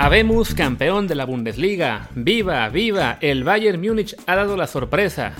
Habemos campeón de la Bundesliga. Viva, viva, el Bayern Múnich ha dado la sorpresa.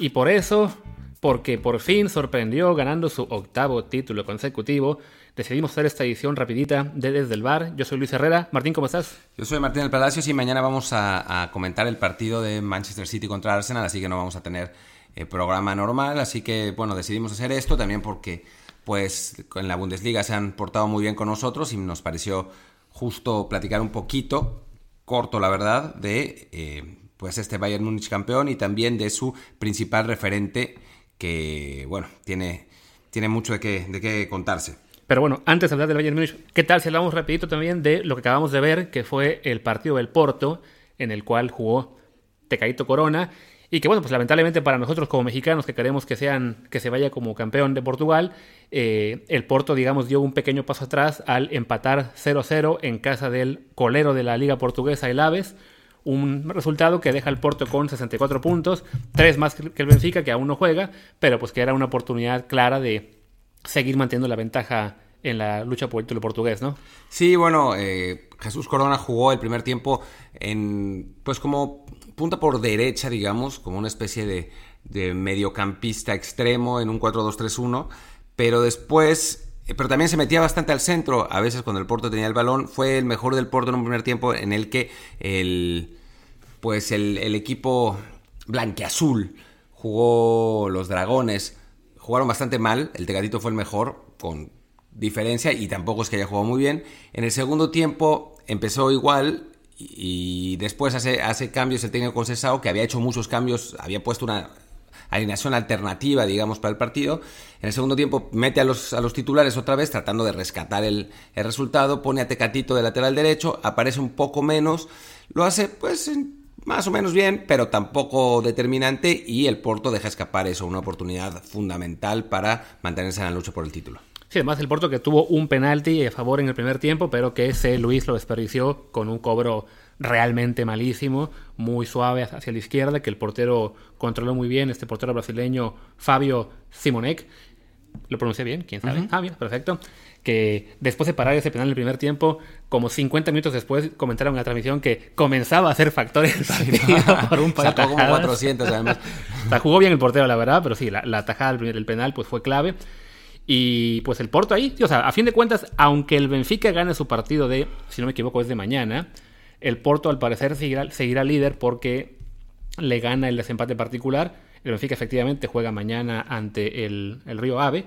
Y por eso, porque por fin sorprendió ganando su octavo título consecutivo, decidimos hacer esta edición rapidita de Desde el Bar. Yo soy Luis Herrera. Martín, ¿cómo estás? Yo soy Martín del Palacios y mañana vamos a, comentar el partido de Manchester City contra Arsenal, así que no vamos a tener eh, programa normal, así que bueno, decidimos hacer esto también porque pues en la Bundesliga se han portado muy bien con nosotros y nos pareció justo platicar un poquito, corto la verdad, de eh, pues este Bayern Múnich campeón y también de su principal referente que, bueno, tiene, tiene mucho de qué, de qué contarse. Pero bueno, antes de hablar del Bayern Múnich, ¿qué tal si hablamos rapidito también de lo que acabamos de ver, que fue el partido del Porto, en el cual jugó Tecaito Corona y que bueno, pues lamentablemente para nosotros como mexicanos que queremos que sean, que se vaya como campeón de Portugal, eh, el Porto, digamos, dio un pequeño paso atrás al empatar 0-0 en casa del colero de la Liga Portuguesa, el Aves. Un resultado que deja al Porto con 64 puntos, tres más que el Benfica, que aún no juega, pero pues que era una oportunidad clara de seguir manteniendo la ventaja en la lucha por el título portugués, ¿no? Sí, bueno, eh, Jesús Corona jugó el primer tiempo en, pues como punta por derecha, digamos, como una especie de, mediocampista extremo en un 4-2-3-1, pero después eh, pero también se metía bastante al centro, a veces cuando el Porto tenía el balón, fue el mejor del Porto en un primer tiempo en el que el, pues el, equipo blanqueazul jugó los dragones, jugaron bastante mal, el Tegatito fue el mejor, con diferencia, y tampoco es que haya jugado muy bien. En el segundo tiempo empezó igual, y después hace, hace cambios el técnico concesado que había hecho muchos cambios, había puesto una alineación alternativa, digamos, para el partido. En el segundo tiempo mete a los, a los titulares otra vez, tratando de rescatar el, el, resultado, pone a Tecatito de lateral derecho, aparece un poco menos, lo hace pues más o menos bien, pero tampoco determinante y el Porto deja escapar eso, una oportunidad fundamental para mantenerse en la lucha por el título. Sí, además el Porto que tuvo un penalti a favor en el primer tiempo, pero que ese Luis lo desperdició con un cobro realmente malísimo, muy suave hacia la izquierda, que el portero controló muy bien, este portero brasileño Fabio Simonek. ¿Lo pronuncié bien? ¿Quién sabe? Ah, bien, perfecto. Que después de parar ese penal en el primer tiempo, como 50 minutos después, comentaron en la transmisión que comenzaba a ser factor en el partido por un par de como 400 además. o sea, jugó bien el portero, la verdad, pero sí, la, la tajada del penal pues fue clave. Y pues el Porto ahí, o sea, a fin de cuentas, aunque el Benfica gane su partido de, si no me equivoco, es de mañana, el Porto al parecer seguirá, líder porque le gana el desempate particular. El Benfica efectivamente juega mañana ante el, Río Ave,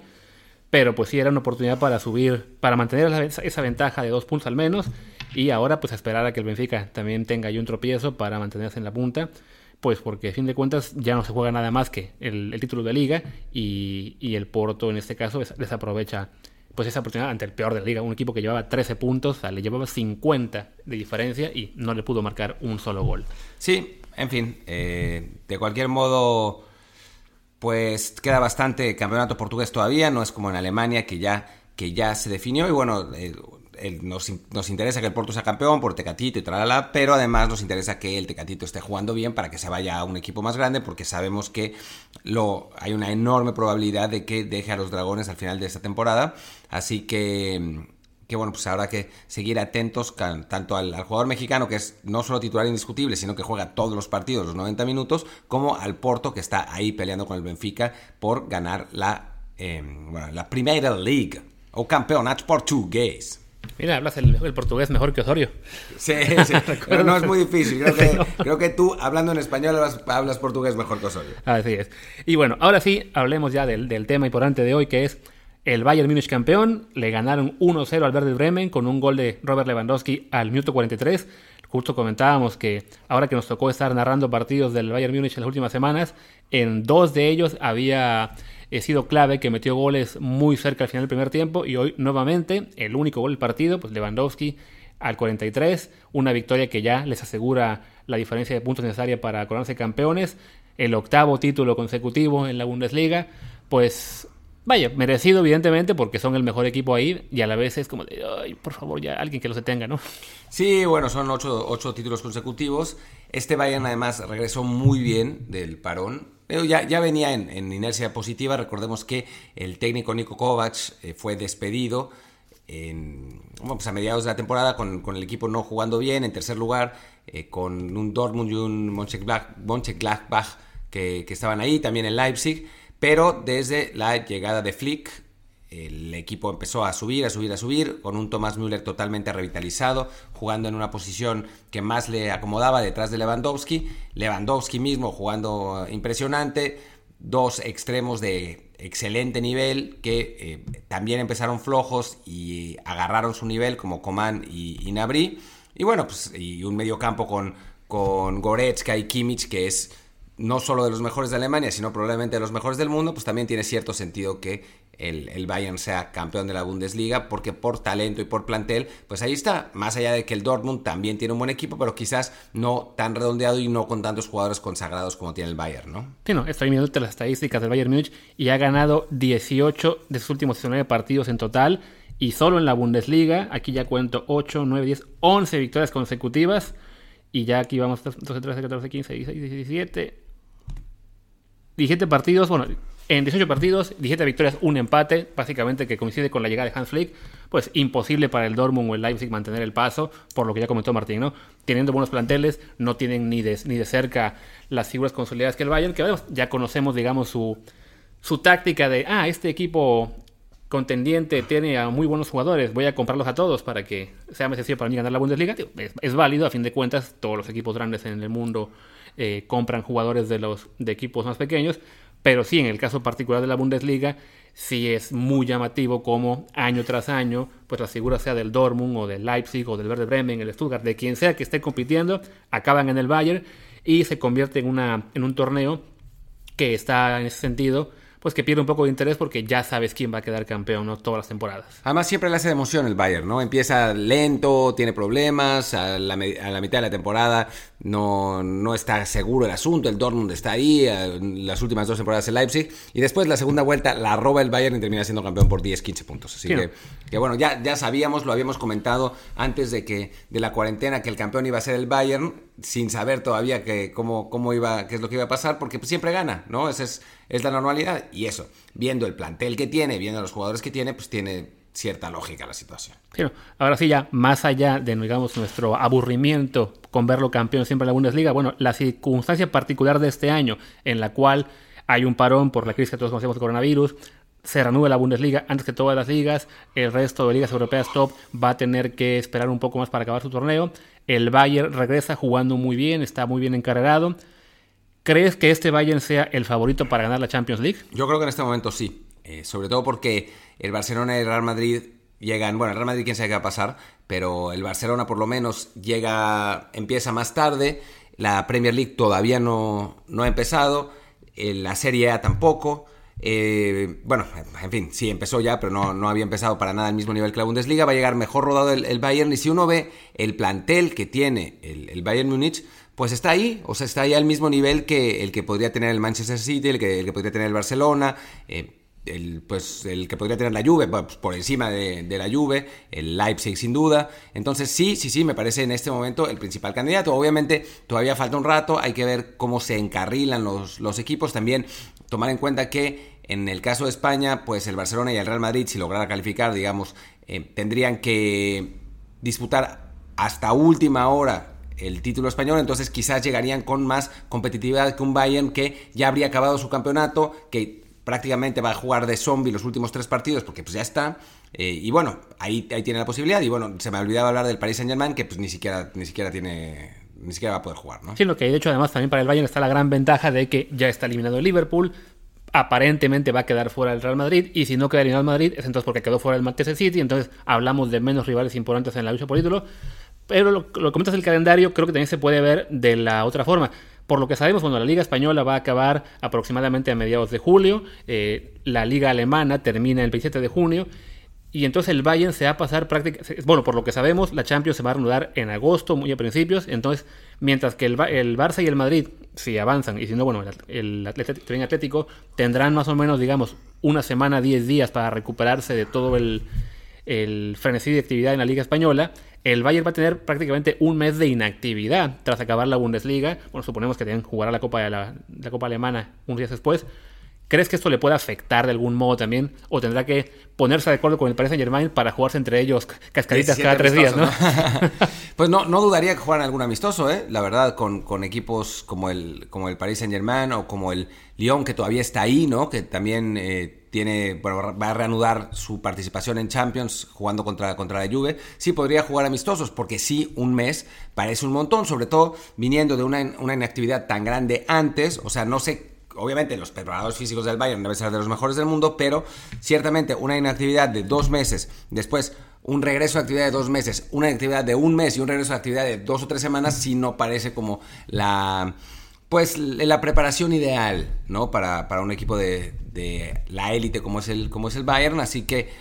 pero pues sí era una oportunidad para subir, para mantener esa, ventaja de dos puntos al menos. Y ahora pues esperar a que el Benfica también tenga ahí un tropiezo para mantenerse en la punta pues porque a fin de cuentas ya no se juega nada más que el, título de liga y, el Porto en este caso desaprovecha pues esa oportunidad ante el peor de la liga, un equipo que llevaba 13 puntos, o sea, le llevaba 50 de diferencia y no le pudo marcar un solo gol. Sí, en fin, eh, de cualquier modo, pues queda bastante campeonato portugués todavía, no es como en Alemania que ya, que ya se definió y bueno, eh, nos, nos, interesa que el Porto sea campeón por Tecatito y tralala, pero además nos interesa que el Tecatito esté jugando bien para que se vaya a un equipo más grande, porque sabemos que lo, hay una enorme probabilidad de que deje a los dragones al final de esta temporada. Así que, que bueno, pues habrá que seguir atentos tanto al, jugador mexicano, que es no solo titular indiscutible, sino que juega todos los partidos, los 90 minutos, como al Porto, que está ahí peleando con el Benfica por ganar la, eh, la Primera League o campeonato portugués. Mira, hablas el, portugués mejor que Osorio. Sí, sí. pero no es muy difícil. Creo que, tú, hablando en español, hablas, portugués mejor que Osorio. Así es. Y bueno, ahora sí, hablemos ya del, del tema importante de hoy, que es el Bayern Múnich campeón. Le ganaron 1-0 al Verde Bremen con un gol de Robert Lewandowski al minuto 43. Justo comentábamos que ahora que nos tocó estar narrando partidos del Bayern Múnich en las últimas semanas, en dos de ellos había he sido clave, que metió goles muy cerca al final del primer tiempo y hoy nuevamente el único gol del partido, pues Lewandowski al 43, una victoria que ya les asegura la diferencia de puntos necesaria para coronarse campeones, el octavo título consecutivo en la Bundesliga, pues vaya, merecido evidentemente porque son el mejor equipo ahí y a la vez es como de, ay, por favor, ya alguien que los detenga, ¿no? Sí, bueno, son ocho, ocho títulos consecutivos. Este Bayern además regresó muy bien del parón, ya, ya venía en, inercia positiva. Recordemos que el técnico Nico Kovac eh, fue despedido en, pues a mediados de la temporada con, el equipo no jugando bien, en tercer lugar, eh, con un Dortmund y un Mönchengladbach que, que estaban ahí, también en Leipzig, pero desde la llegada de Flick, el equipo empezó a subir, a subir, a subir, con un Thomas Müller totalmente revitalizado, jugando en una posición que más le acomodaba detrás de Lewandowski, Lewandowski mismo jugando impresionante, dos extremos de excelente nivel que eh, también empezaron flojos y agarraron su nivel como Coman y, y. Y bueno, pues y un medio campo con, con Goretzka y Kimmich que es no solo de los mejores de Alemania, sino probablemente de los mejores del mundo, pues también tiene cierto sentido que el, Bayern sea campeón de la Bundesliga, porque por talento y por plantel, pues ahí está, más allá de que el Dortmund también tiene un buen equipo, pero quizás no tan redondeado y no con tantos jugadores consagrados como tiene el Bayern, ¿no? Sí, no, estoy mirando las estadísticas del Bayern Múnich y ha ganado 18 de sus últimos 19 partidos en total, y solo en la Bundesliga, aquí ya cuento 8, 9, 10, 11 victorias consecutivas, y ya aquí vamos 12, 13, 14, 15, 16, 17, 17 partidos, bueno, en 18 partidos, 17 victorias, un empate, básicamente que coincide con la llegada de Hans Flick, pues imposible para el Dortmund o el Leipzig mantener el paso, por lo que ya comentó Martín, ¿no? Teniendo buenos planteles, no tienen ni de, ni de cerca las figuras consolidadas que el Bayern, que ya conocemos, digamos, su, su táctica de, ah, este equipo contendiente tiene a muy buenos jugadores, voy a comprarlos a todos para que sea más sencillo para mí ganar la Bundesliga. Es, válido, a fin de cuentas, todos los equipos grandes en el mundo eh, compran jugadores de los de equipos más pequeños, pero sí, en el caso particular de la Bundesliga, sí es muy llamativo como año tras año, pues la figura sea del Dortmund o del Leipzig o del Verde Bremen, el Stuttgart, de quien sea que esté compitiendo, acaban en el Bayern y se convierte en, una, en un torneo que está en ese sentido pues que pierde un poco de interés porque ya sabes quién va a quedar campeón ¿no? todas las temporadas. Además siempre le hace de emoción el Bayern, ¿no? Empieza lento, tiene problemas, a la, mitad de la temporada no, no está seguro el asunto, el Dortmund está ahí, las últimas dos temporadas el Leipzig, y después la segunda vuelta la roba el Bayern y termina siendo campeón por 10, 15 puntos. Así que, que, bueno, ya, ya sabíamos, lo habíamos comentado antes de que de la cuarentena que el campeón iba a ser el Bayern, sin saber todavía que, cómo, cómo iba, qué es lo que iba a pasar, porque pues, siempre gana, ¿no? Esa es, es la normalidad. Y eso, viendo el plantel que tiene, viendo los jugadores que tiene, pues tiene cierta lógica la situación. Pero ahora sí, ya más allá de digamos, nuestro aburrimiento con verlo campeón siempre en la Bundesliga, bueno, la circunstancia particular de este año en la cual hay un parón por la crisis que todos conocemos de coronavirus, se reanuda la Bundesliga antes que todas las ligas, el resto de ligas europeas top va a tener que esperar un poco más para acabar su torneo, el Bayern regresa jugando muy bien, está muy bien encarregado. ¿Crees que este Bayern sea el favorito para ganar la Champions League? Yo creo que en este momento sí, eh, sobre todo porque el Barcelona y el Real Madrid llegan, bueno, el Real Madrid quién sabe qué va a pasar, pero el Barcelona por lo menos llega, empieza más tarde, la Premier League todavía no, no ha empezado, eh, la Serie A tampoco, eh, bueno, en fin, sí, empezó ya, pero no, no, había empezado para nada al mismo nivel que la Bundesliga. Va a llegar mejor rodado el, Bayern. Y si uno ve el plantel que tiene el, Bayern Múnich, pues está ahí, o sea, está ahí al mismo nivel que el que podría tener el Manchester City, el que, el que podría tener el Barcelona. Eh, el, pues, el que podría tener la Juve, pues, por encima de, la Juve, el Leipzig sin duda. Entonces sí, sí, sí, me parece en este momento el principal candidato. Obviamente todavía falta un rato, hay que ver cómo se encarrilan los, los equipos. También tomar en cuenta que en el caso de España, pues el Barcelona y el Real Madrid, si lograra calificar, digamos, eh, tendrían que disputar hasta última hora el título español, entonces quizás llegarían con más competitividad que un Bayern que ya habría acabado su campeonato, que prácticamente va a jugar de zombie los últimos tres partidos porque pues ya está. Eh, y bueno, ahí, ahí tiene la posibilidad. Y bueno, se me ha olvidado hablar del Paris Saint Germain que pues ni siquiera, ni siquiera tiene. Ni siquiera va a poder jugar, ¿no? Sí, lo que de hecho además también para el Bayern está la gran ventaja de que ya está eliminado el Liverpool, aparentemente va a quedar fuera el Real Madrid y si no queda el Real Madrid es entonces porque quedó fuera el Manchester City, entonces hablamos de menos rivales importantes en la lucha por título, pero lo, comentas del calendario creo que también se puede ver de la otra forma. Por lo que sabemos, bueno, la Liga Española va a acabar aproximadamente a mediados de julio, eh, la Liga Alemana termina el 27 de junio, y entonces el Bayern se va a pasar prácticamente, bueno, por lo que sabemos, la Champions se va a reanudar en agosto, muy a principios, entonces, mientras que el, el Barça y el Madrid, si avanzan, y si no, bueno, el, Atlético, tendrán más o menos, digamos, una semana, 10 días para recuperarse de todo el, el frenesí de actividad en la Liga Española, el Bayern va a tener prácticamente un mes de inactividad tras acabar la Bundesliga. Bueno, suponemos que tienen que jugar a la Copa, de la, Copa Alemana unos días después. ¿Crees que esto le puede afectar de algún modo también? ¿O tendrá que ponerse de acuerdo con el Paris Saint Germain para jugarse entre ellos cascaditas cada tres días, ¿no? pues no, no dudaría que jugaran algún amistoso, ¿eh? La verdad, con, con equipos como el, como el Paris Saint Germain o como el Lyon, que todavía está ahí, ¿no? Que también eh, tiene, bueno, va a reanudar su participación en Champions jugando contra, contra la Juve. Sí podría jugar amistosos, porque sí, un mes parece un montón, sobre todo viniendo de una, una inactividad tan grande antes. O sea, no sé obviamente los preparadores físicos del Bayern deben ser de los mejores del mundo, pero ciertamente una inactividad de dos meses, después un regreso de actividad de dos meses, una inactividad de un mes y un regreso de actividad de dos o tres semanas, sí no parece como la pues la preparación ideal, ¿no? Para, un equipo de, la élite como es el, como es el Bayern, así que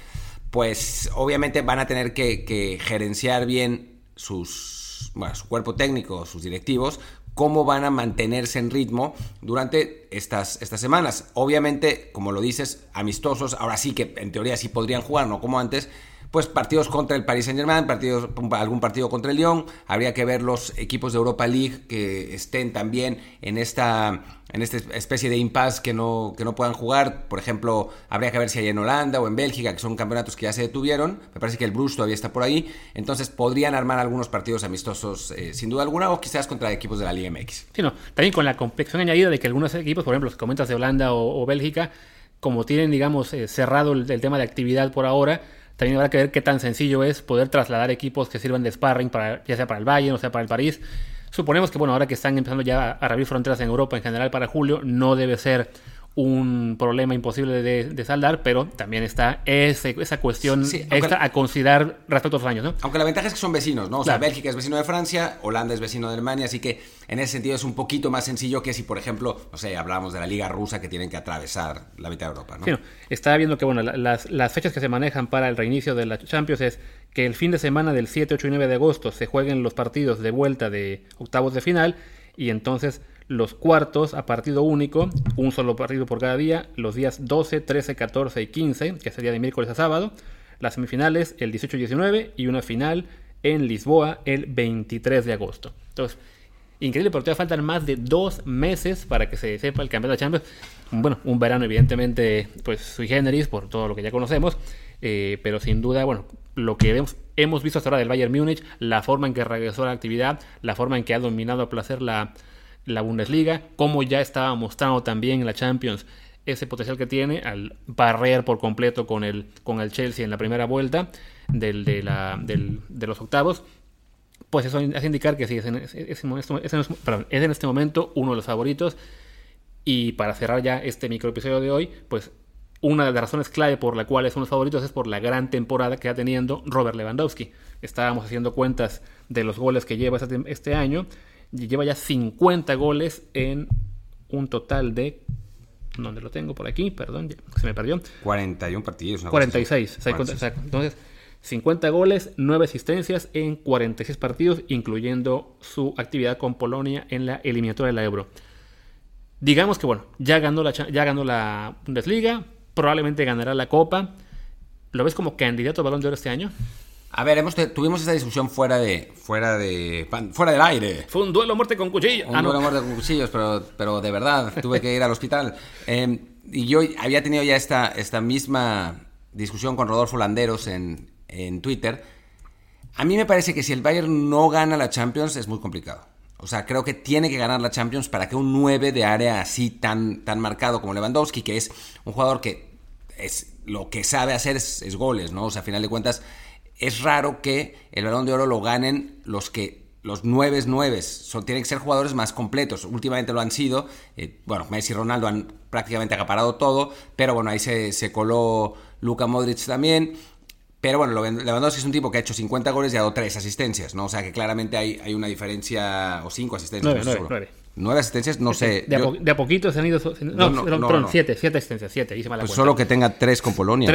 pues obviamente van a tener que, que gerenciar bien sus, bueno, su cuerpo técnico, sus directivos, cómo van a mantenerse en ritmo durante estas, estas semanas. Obviamente, como lo dices, amistosos, ahora sí que en teoría sí podrían jugar, no como antes, pues partidos contra el Paris Saint Germain, partidos, algún partido contra el Lyon, habría que ver los equipos de Europa League que estén también en esta, en esta especie de impasse que no, que no puedan jugar, por ejemplo, habría que ver si hay en Holanda o en Bélgica, que son campeonatos que ya se detuvieron, me parece que el Bruce todavía está por ahí, entonces podrían armar algunos partidos amistosos eh, sin duda alguna, o quizás contra equipos de la Liga MX. Sí, no, también con la complexión añadida de que algunos equipos, por ejemplo, los comentas de Holanda o, Bélgica, como tienen, digamos, eh, cerrado el tema de actividad por ahora, también habrá que ver qué tan sencillo es poder trasladar equipos que sirvan de sparring, para, ya sea para el Bayern o sea para el París. Suponemos que, bueno, ahora que están empezando ya a reabrir fronteras en Europa en general para julio, no debe ser un problema imposible de, saldar, pero también está esa cuestión extra a considerar respecto a los años, ¿no? Aunque la ventaja es que son vecinos, ¿no? O sea, Bélgica es vecino de Francia, Holanda es vecino de Alemania, así que en ese sentido es un poquito más sencillo que si, por ejemplo, no sé, hablábamos de la Liga Rusa que tienen que atravesar la mitad de Europa, ¿no? Sí, estaba viendo que, bueno, las, las fechas que se manejan para el reinicio de la Champions es que el fin de semana del 7, 8 y 9 de agosto se jueguen los partidos de vuelta de octavos de final y entonces los cuartos a partido único, un solo partido por cada día, los días 12, 13, 14 y 15, que sería de miércoles a sábado, las semifinales el 18 y 19 y una final en Lisboa el 23 de agosto. Entonces, increíble porque todavía faltan más de dos meses para que se sepa el campeonato de Champions. Bueno, un verano evidentemente pues sui generis por todo lo que ya conocemos, eh, pero sin duda, bueno, lo que hemos, hemos visto hasta ahora del Bayern Múnich, la forma en que regresó a la actividad, la forma en que ha dominado a placer la la Bundesliga, como ya estaba mostrando también en la Champions ese potencial que tiene al barrer por completo con el, con el Chelsea en la primera vuelta de, la, de los octavos, pues eso hace indicar que sí, es en, es, en este momento uno de los favoritos. Y para cerrar ya este micro episodio de hoy, pues una de las razones clave por la cual es uno de los favoritos es por la gran temporada que está teniendo Robert Lewandowski. Estábamos haciendo cuentas de los goles que lleva este, este año lleva ya 50 goles en un total de ¿Dónde lo tengo? Por aquí, perdón, se me perdió. 41 partidos. 46, Entonces, 50 goles, 9 asistencias en 46 partidos, incluyendo su actividad con Polonia en la eliminatoria de la Euro. Digamos que, bueno, ya ganó la, ya ganó la Bundesliga, probablemente ganará la Copa. ¿Lo ves como candidato a Balón de Oro este año? A ver, hemos tuvimos esa discusión fuera de, fuera de, fuera del aire. Fue un duelo a muerte con cuchillos. Un ah, duelo a muerte con cuchillos, pero, pero de verdad tuve que ir al hospital. Em, y yo había tenido ya esta, esta misma discusión con Rodolfo Landeros en, en Twitter. A mí me parece que si el Bayern no gana la Champions es muy complicado. O sea, creo que tiene que ganar la Champions para que un 9 de área así tan, tan marcado como Lewandowski, que es un jugador que es lo que sabe hacer es, es goles, ¿no? O sea, a final de cuentas es raro que el balón de oro lo ganen los que los nueves nueves son, tienen que ser jugadores más completos. Últimamente lo han sido. Eh, bueno, Messi y Ronaldo han prácticamente acaparado todo, pero bueno, ahí se, se coló Luka Modric también. Pero bueno, Lewandowski es un tipo que ha hecho 50 goles y ha dado 3 asistencias, ¿no? O sea que claramente hay, hay una diferencia, o 5 asistencias. 9, 9, Nueve asistencias, no sé. De, a, poquito se han ido. No, no, no, siete, siete asistencias, siete. Hice pues solo que tenga tres con Polonia.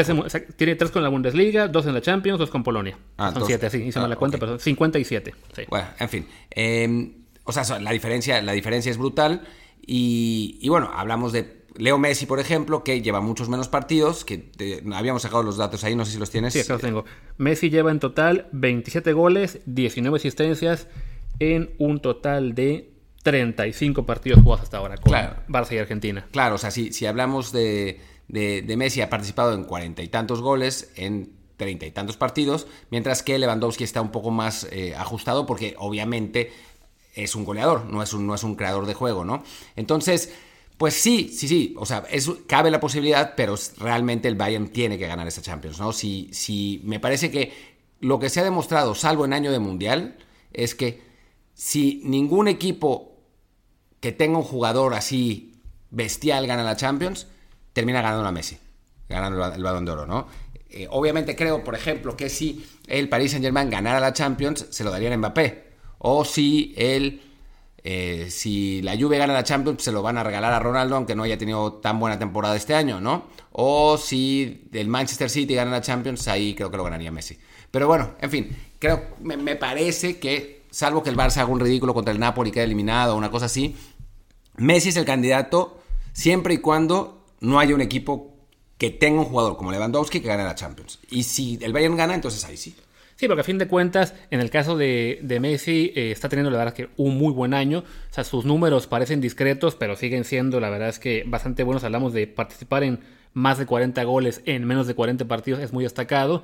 tiene tres con la Bundesliga, dos en la Champions, dos con Polonia. Ah, son siete, sí, hice mal la ah, cuenta, pero son 57. Sí. Bueno, en fin. Em, o sea, la diferencia, la diferencia es brutal. Y, y, bueno, hablamos de Leo Messi, por ejemplo, que lleva muchos menos partidos, que habíamos sacado los datos ahí, no sé si los tienes. Sí, acá los tengo. Messi lleva en total 27 goles, 19 asistencias en un total de 35 partidos jugados hasta ahora con Barça y Argentina. Claro, o sea, si, si hablamos de, de, Messi, ha participado en cuarenta y tantos goles en treinta y tantos partidos, mientras que Lewandowski está un poco más eh, ajustado porque obviamente es un goleador, no es un, no es un creador de juego, ¿no? Entonces, pues sí, sí, sí, o sea, cabe la posibilidad, pero realmente el Bayern tiene que ganar esa Champions, ¿no? Si, si me parece que lo que se ha demostrado, salvo en año de Mundial, es que si ningún equipo que tenga un jugador así bestial gana la Champions, termina ganando la Messi, ganando el, balón de oro, ¿no? Eh, obviamente creo, por ejemplo, que si el Paris Saint Germain ganara la Champions, se lo darían a Mbappé. O si el eh, si la Juve gana la Champions, se lo van a regalar a Ronaldo, aunque no haya tenido tan buena temporada este año, ¿no? O si el Manchester City gana la Champions, ahí creo que lo ganaría Messi. Pero bueno, en fin, creo, me, me parece que, salvo que el Barça haga un ridículo contra el Napoli y quede eliminado o una cosa así, Messi es el candidato siempre y cuando no haya un equipo que tenga un jugador como Lewandowski que gane la Champions. Y si el Bayern gana, entonces ahí sí. Sí, porque a fin de cuentas, en el caso de, Messi, eh, está teniendo la verdad que un muy buen año. O sea, sus números parecen discretos, pero siguen siendo, la verdad es que bastante buenos. Hablamos de participar en más de 40 goles en menos de 40 partidos, es muy destacado.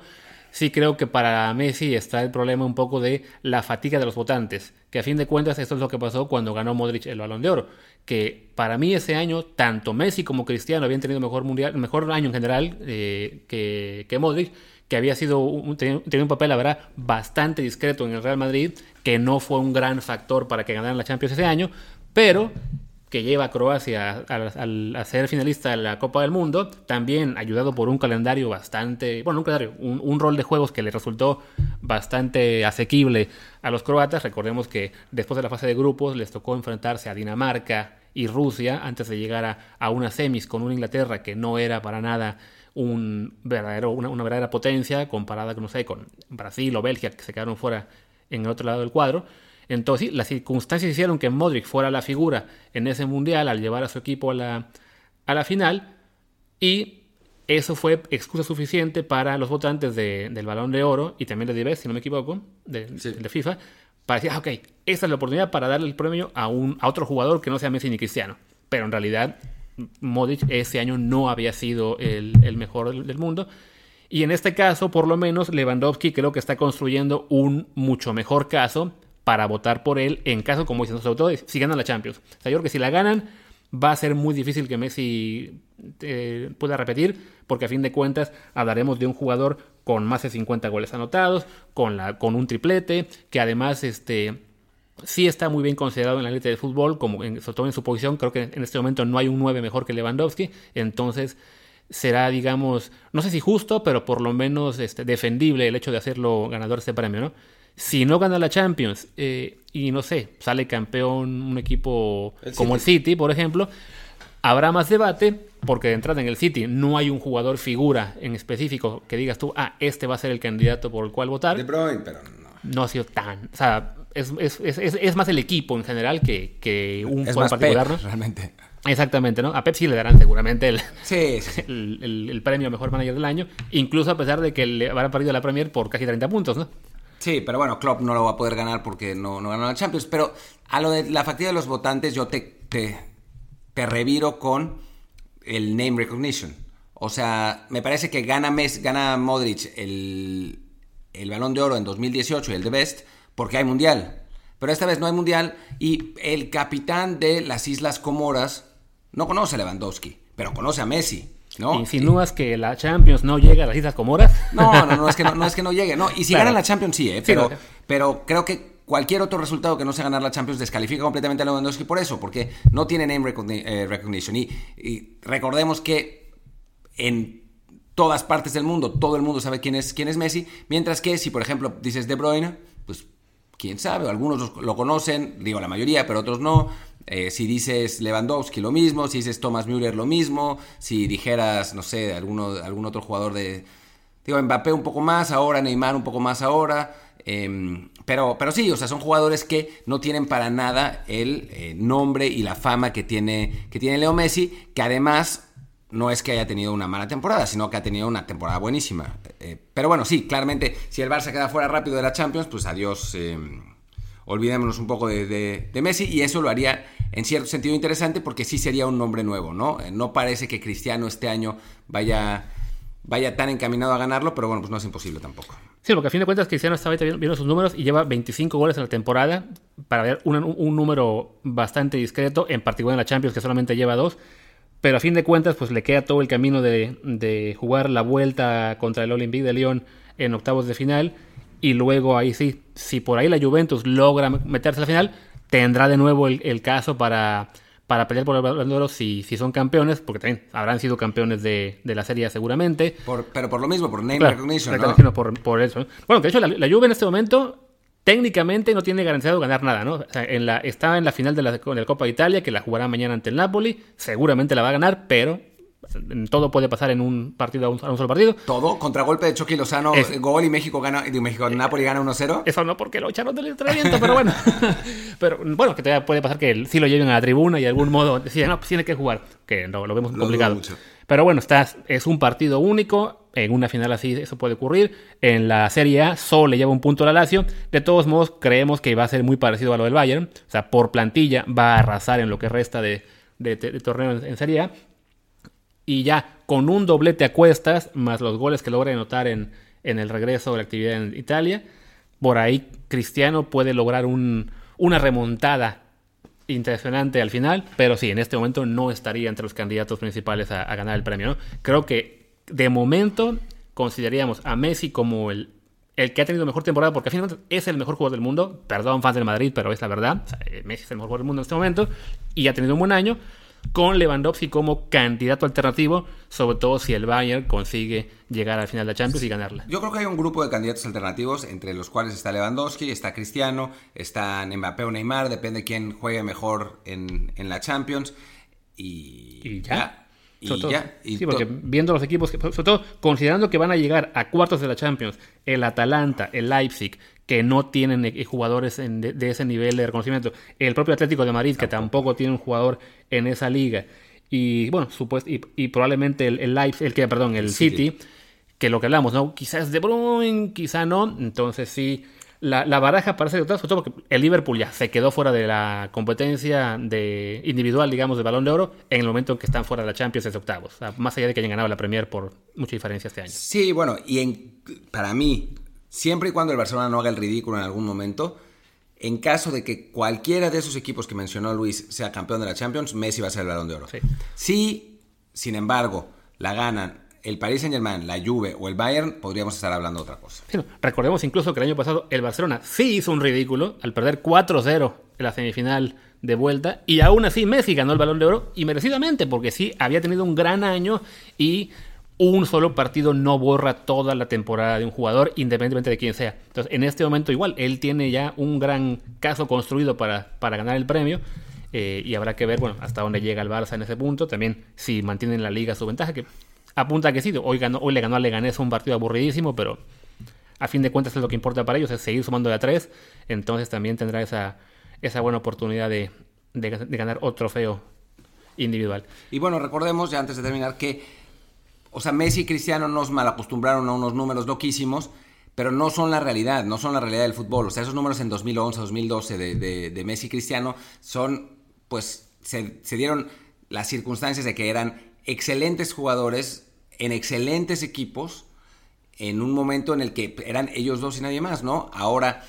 Sí creo que para Messi está el problema un poco de la fatiga de los votantes, que a fin de cuentas esto es lo que pasó cuando ganó Modric el Balón de Oro, que para mí ese año tanto Messi como Cristiano habían tenido mejor mundial, mejor año en general eh, que, Modric, que había sido un, un papel, la verdad, bastante discreto en el Real Madrid, que no fue un gran factor para que ganaran la Champions ese año, pero que lleva a Croacia al, ser finalista de la Copa del Mundo, también ayudado por un calendario bastante, bueno, un calendario, un, rol de juegos que le resultó bastante asequible a los croatas. Recordemos que después de la fase de grupos les tocó enfrentarse a Dinamarca y Rusia antes de llegar a, a una semis con una Inglaterra que no era para nada un verdadero, una, verdadera potencia comparada, no sé, con Brasil o Bélgica, que se quedaron fuera en el otro lado del cuadro. Entonces, las circunstancias hicieron que Modric fuera la figura en ese mundial al llevar a su equipo a la, a la final y eso fue excusa suficiente para los votantes del Balón de Oro y también de Dives, si no me equivoco, de, de, FIFA, para decir, ah, ok, esta es la oportunidad para darle el premio a, un, a otro jugador que no sea Messi ni Cristiano. Pero en realidad Modric ese año no había sido el, mejor del, mundo. Y en este caso, por lo menos, Lewandowski creo que está construyendo un mucho mejor caso para votar por él en caso, como dicen, sobre todo si ganan la Champions. O sea, yo creo que si la ganan, va a ser muy difícil que Messi eh, pueda repetir, porque a fin de cuentas hablaremos de un jugador con más de 50 goles anotados, con, la, con un triplete, que además este, sí está muy bien considerado en la élite de fútbol, como en, sobre todo en su posición. Creo que en este momento no hay un 9 mejor que Lewandowski. Entonces será, digamos, no sé si justo, pero por lo menos este, defendible el hecho de hacerlo ganador de este premio, ¿no? Si no gana la Champions eh, y no sé, sale campeón un equipo como el City, por ejemplo, habrá más debate porque de entrada en el City no hay un jugador figura en específico que digas tú, ah, este va a ser el candidato por el cual votar. De Bruyne, pero no. No ha sido tan, o sea, es, es, es, es, más el equipo en general que, que un jugador particular, ¿no? Realmente. Exactamente, ¿no? A Pep sí le darán seguramente el, sí, El, el, premio a mejor manager del año, incluso a pesar de que le habrán perdido la Premier por casi 30 puntos, ¿no? Sí, pero bueno, Klopp no lo va a poder ganar porque no, ganó la Champions. Pero a lo de la factura de los votantes, yo te, te, te reviro con el name recognition. O sea, me parece que gana, Mes, gana Modric el, el balón de oro en 2018 y el de Best porque hay mundial. Pero esta vez no hay mundial y el capitán de las Islas Comoras no conoce a Lewandowski, pero conoce a Messi. ¿No? ¿Insinúas que la Champions no llega a las Islas Comoras? No, no, no, es que no, es que no llegue. No, y si gana la Champions sí, ¿eh? pero, pero creo que cualquier otro resultado que no sea ganar la Champions descalifica completamente a Lewandowski por eso, porque no tiene name eh, recognition. Y, y, recordemos que en todas partes del mundo todo el mundo sabe quién es, quién es Messi, mientras que si por ejemplo dices De Bruyne, pues quién sabe, algunos lo conocen, digo la mayoría, pero otros no. Eh, si dices Lewandowski, lo mismo. Si dices Thomas Müller, lo mismo. Si dijeras, no sé, alguno, algún otro jugador de. Digo, Mbappé un poco más ahora, Neymar un poco más ahora. Em, pero, pero sí, o sea, son jugadores que no tienen para nada el eh, nombre y la fama que tiene, que tiene Leo Messi, que además no es que haya tenido una mala temporada, sino que ha tenido una temporada buenísima. Eh, pero bueno, sí, claramente, si el Barça queda fuera rápido de la Champions, pues adiós. Olvidémonos un poco de, Messi y eso lo haría en cierto sentido interesante porque sí sería un nombre nuevo, ¿no? Eh, no parece que Cristiano este año vaya, vaya tan encaminado a ganarlo, pero bueno, pues no es imposible tampoco. Sí, porque a fin de cuentas Cristiano estaba viendo sus números y lleva 25 goles en la temporada, para ver un, un número bastante discreto, en particular en la Champions que solamente lleva dos. Pero a fin de cuentas, pues le queda todo el camino de, de jugar la vuelta contra el Olympique de Lyon en octavos de final y luego ahí sí, si por ahí la Juventus logra meterse a la final, tendrá de nuevo el, caso para, para pelear por el balón de oro si, si son campeones, porque también habrán sido campeones de, la serie seguramente. pero por lo mismo, por name recognition, ¿no? Por, eso. Bueno, de hecho la, la, Juve en este momento técnicamente no tiene garantizado ganar nada, ¿no? en la, está en la final de la, de la Copa de Italia, que la jugará mañana ante el Napoli, seguramente la va a ganar, pero todo puede pasar en un partido a un, solo partido. Todo, contragolpe de Chucky Lozano, gol y México gana, y México, Napoli gana 1-0. Eso no porque lo echaron del entrenamiento, pero bueno. pero bueno, que todavía puede pasar que sí lo lleven a la tribuna y de algún modo deciden, no, pues tiene que jugar, que no, lo vemos complicado. Pero bueno, estás, es un partido único. En una final así eso puede ocurrir. En la Serie A solo le lleva un punto a la Lazio. De todos modos, creemos que va a ser muy parecido a lo del Bayern. O sea, por plantilla va a arrasar en lo que resta de, torneo en, en Serie A y ya con un doblete a cuestas, más los goles que logra anotar en, en el regreso de la actividad en Italia, por ahí Cristiano puede lograr un, una remontada impresionante al final, pero sí, en este momento no estaría entre los candidatos principales a, ganar el premio. Creo que de momento consideraríamos a Messi como el, el que ha tenido mejor temporada, porque al final es el mejor jugador del mundo. Perdón, fans del Madrid, pero es la verdad. Messi es el mejor jugador del mundo en este momento y ha tenido un buen año con Lewandowski como candidato alternativo, sobre todo si el Bayern consigue llegar al final de la Champions y ganarla. Yo creo que hay un grupo de candidatos alternativos, entre los cuales está Lewandowski, está Cristiano, está Mbappé o Neymar, depende quién juegue mejor en, la Champions. Y, ya. Y ya. sí, porque viendo los equipos, sobre todo considerando que van a llegar a cuartos de la Champions, el Atalanta, el Leipzig, que no tienen eh, jugadores de, ese nivel de reconocimiento. El propio Atlético de Madrid, que tampoco tiene un jugador en esa liga. Y bueno, supuesto, y, probablemente el, el, el que, perdón, el, City, que lo que hablamos, ¿no? Quizás De Bruyne, quizá no. Entonces sí, la, baraja parece que sobre todo porque el Liverpool ya se quedó fuera de la competencia de individual, digamos, de balón de oro en el momento en que están fuera de la Champions de octavos. más allá de que hayan ganado la Premier por mucha diferencia este año. Sí, bueno, y en, para mí, siempre y cuando el Barcelona no haga el ridículo en algún momento, en caso de que cualquiera de esos equipos que mencionó Luis sea campeón de la Champions, Messi va a ser el balón de oro. Sí. Si, sin embargo, la ganan el Paris Saint Germain, la Juve o el Bayern, podríamos estar hablando de otra cosa. recordemos incluso que el año pasado el Barcelona sí hizo un ridículo al perder 4-0 en la semifinal de vuelta y aún así Messi ganó el balón de oro y merecidamente porque sí había tenido un gran año y un solo partido no borra toda la temporada de un jugador, independientemente de quién sea. Entonces, en este momento igual, él tiene ya un gran caso construido para, para ganar el premio. Eh, y habrá que ver, bueno, hasta dónde llega el Barça en ese punto. También si mantiene en la liga su ventaja, que apunta que sí. Hoy, ganó, hoy le ganó a Leganés un partido aburridísimo, pero a fin de cuentas es lo que importa para ellos, es seguir sumando de a tres. Entonces también tendrá esa, esa buena oportunidad de, de ganar otro trofeo individual. Y bueno, recordemos, ya antes de terminar, que o sea, Messi y Cristiano nos malacostumbraron a unos números loquísimos, pero no son la realidad, no son la realidad del fútbol. O sea, esos números en 2011, 2012 de, de, Messi y Cristiano son, pues, se, dieron las circunstancias de que eran excelentes jugadores en excelentes equipos en un momento en el que eran ellos dos y nadie más, ¿no? Ahora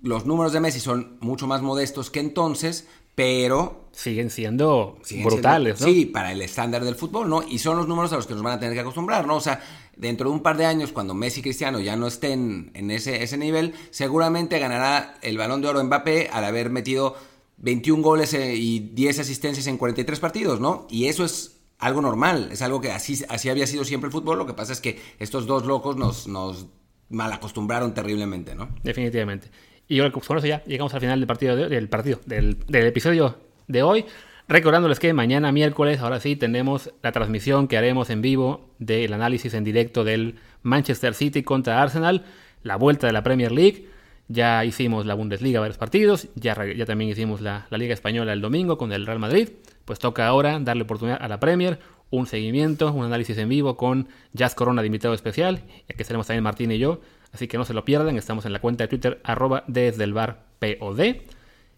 los números de Messi son mucho más modestos que entonces, pero... Siguen siendo brutales, ¿no? Sí, para el estándar del fútbol, ¿no? Y son los números a los que nos van a tener que acostumbrar, ¿no? O sea, dentro de un par de años, cuando Messi y Cristiano ya no estén en ese, ese nivel, seguramente ganará el balón de oro Mbappé al haber metido 21 goles eh, y 10 asistencias en 43 partidos, ¿no? Y eso es algo normal, es algo que así, así había sido siempre el fútbol, lo que pasa es que estos dos locos nos, nos mal acostumbraron terriblemente, ¿no? Definitivamente. Y con eso ya llegamos al final del partido, del, partido del, episodio de hoy. Recordándoles que mañana miércoles, ahora sí, tenemos la transmisión que haremos en vivo del análisis en directo del Manchester City contra Arsenal, la vuelta de la Premier League. Ya hicimos la Bundesliga varios partidos, ya, ya también hicimos la, la Liga Española el domingo con el Real Madrid. Pues toca ahora darle oportunidad a la Premier, un seguimiento, un análisis en vivo con Jazz Corona de invitado especial, ya que estaremos también Martín y yo, así que no se lo pierdan, estamos en la cuenta de Twitter arroba desde el bar POD.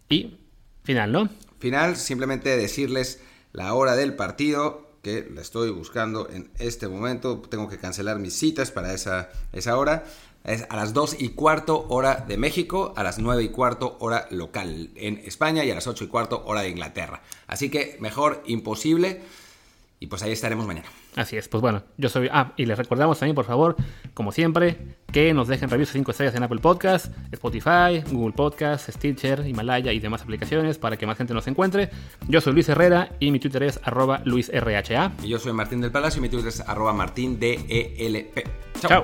Y final, ¿no? Final, simplemente decirles la hora del partido, que la estoy buscando en este momento, tengo que cancelar mis citas para esa, esa hora. Es a las 2 y cuarto hora de México, a las 9 y cuarto hora local en España y a las 8 y cuarto hora de Inglaterra. Así que mejor imposible. Y pues ahí estaremos mañana. Así es, pues bueno, yo soy... Ah, y les recordamos también, por favor, como siempre, que nos dejen reviews 5 estrellas en Apple Podcast, Spotify, Google Podcast, Stitcher, Himalaya y demás aplicaciones para que más gente nos encuentre. Yo soy Luis Herrera y mi Twitter es arroba luisrha. Y yo soy Martín del Palacio y mi Twitter es arroba martindelp. Chao. Chao.